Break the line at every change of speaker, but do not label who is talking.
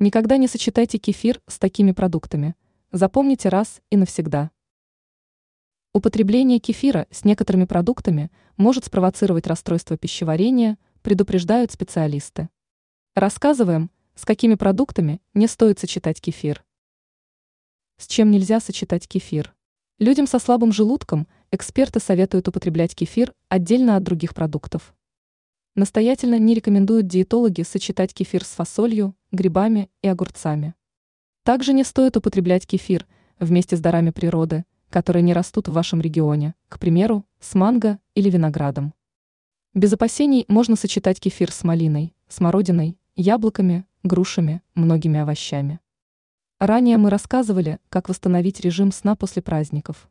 Никогда не сочетайте кефир с такими продуктами. Запомните раз и навсегда. Употребление кефира с некоторыми продуктами может спровоцировать расстройство пищеварения, предупреждают специалисты. Рассказываем, с какими продуктами не стоит сочетать кефир. С чем нельзя сочетать кефир? Людям со слабым желудком эксперты советуют употреблять кефир отдельно от других продуктов. Настоятельно не рекомендуют диетологи сочетать кефир с фасолью, грибами и огурцами. Также не стоит употреблять кефир вместе с дарами природы, которые не растут в вашем регионе, к примеру, с манго или виноградом. Без опасений можно сочетать кефир с малиной, смородиной, яблоками, грушами, многими овощами. Ранее мы рассказывали, как восстановить режим сна после праздников.